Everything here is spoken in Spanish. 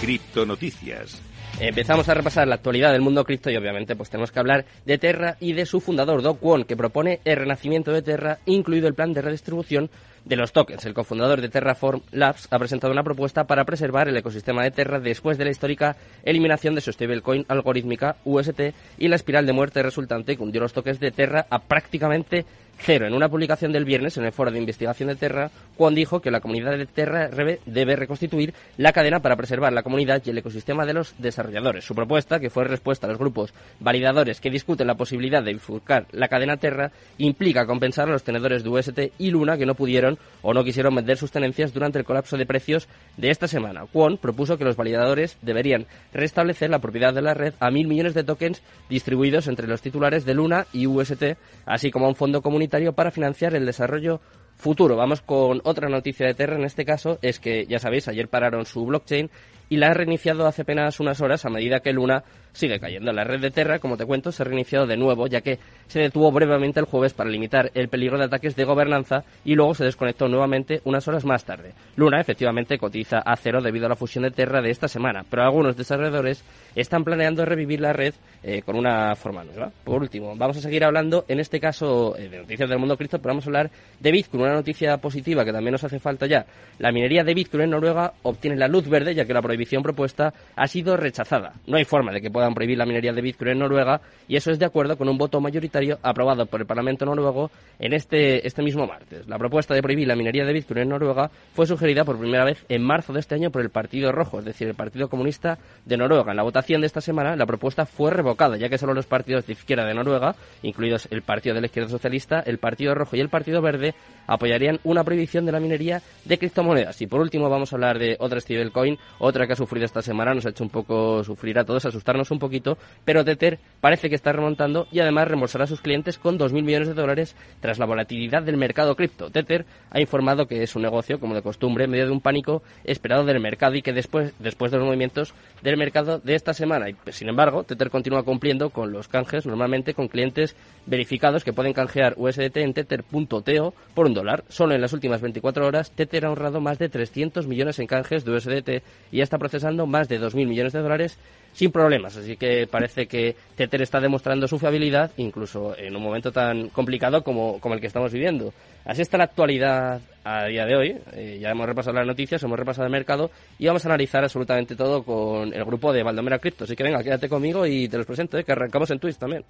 Criptonoticias. Empezamos a repasar la actualidad del mundo cripto y obviamente pues tenemos que hablar de Terra y de su fundador, Do Kwon, que propone el renacimiento de Terra, incluido el plan de redistribución de los tokens. El cofundador de Terraform Labs ha presentado una propuesta para preservar el ecosistema de Terra después de la histórica eliminación de su stablecoin algorítmica UST y la espiral de muerte resultante que hundió los tokens de Terra a prácticamente cero. En una publicación del viernes en el foro de investigación de Terra, Juan dijo que la comunidad de Terra debe reconstituir la cadena para preservar la comunidad y el ecosistema de los desarrolladores. Su propuesta, que fue respuesta a los grupos validadores que discuten la posibilidad de bifurcar la cadena Terra, implica compensar a los tenedores de UST y Luna que no pudieron o no quisieron vender sus tenencias durante el colapso de precios de esta semana. Kwon propuso que los validadores deberían restablecer la propiedad de la red a mil millones de tokens distribuidos entre los titulares de Luna y UST, así como a un fondo comunitario para financiar el desarrollo futuro. Vamos con otra noticia de Terra, en este caso es que, ya sabéis, ayer pararon su blockchain y la ha reiniciado hace apenas unas horas a medida que Luna sigue cayendo. La red de Terra, como te cuento, se ha reiniciado de nuevo, ya que se detuvo brevemente el jueves para limitar el peligro de ataques de gobernanza y luego se desconectó nuevamente unas horas más tarde. Luna, efectivamente, cotiza a cero debido a la fusión de Terra de esta semana, pero algunos desarrolladores están planeando revivir la red eh, con una forma nueva. Por último, vamos a seguir hablando, en este caso, eh, de noticias del mundo cripto, pero vamos a hablar de Bitcoin, una noticia positiva que también nos hace falta ya. La minería de Bitcoin en Noruega obtiene la luz verde, ya que la prohibición propuesta ha sido rechazada. No hay forma de que puedan prohibir la minería de Bitcoin en Noruega y eso es de acuerdo con un voto mayoritario aprobado por el Parlamento noruego en este, este mismo martes. La propuesta de prohibir la minería de Bitcoin en Noruega fue sugerida por primera vez en marzo de este año por el Partido Rojo, es decir, el Partido Comunista de Noruega. En la votación de esta semana la propuesta fue revocada, ya que solo los partidos de izquierda de Noruega, incluidos el Partido de la Izquierda Socialista, el Partido Rojo y el Partido Verde, apoyarían una prohibición de la minería de criptomonedas. Y por último vamos a hablar de otra stablecoin, otra que ha sufrido esta semana, nos ha hecho un poco sufrir a todos, asustarnos un poquito, pero Tether parece que está remontando y además reembolsará a sus clientes con 2.000 millones de dólares tras la volatilidad del mercado cripto. Tether ha informado que es un negocio, como de costumbre, en medio de un pánico esperado del mercado y que después, después de los movimientos del mercado de esta semana. Y, sin embargo, Tether continúa cumpliendo con los canjes, normalmente con clientes verificados que pueden canjear USDT en tether.to por un dólar. Solo en las últimas 24 horas, Tether ha ahorrado más de 300 millones en canjes de USDT y ya procesando más de 2.000 millones de dólares sin problemas. Así que parece que Tether está demostrando su fiabilidad, incluso en un momento tan complicado como, como el que estamos viviendo. Así está la actualidad a día de hoy. Eh, ya hemos repasado las noticias, hemos repasado el mercado y vamos a analizar absolutamente todo con el grupo de Valdomera Crypto. Así que venga, quédate conmigo y te los presento, eh, que arrancamos en Twitch también.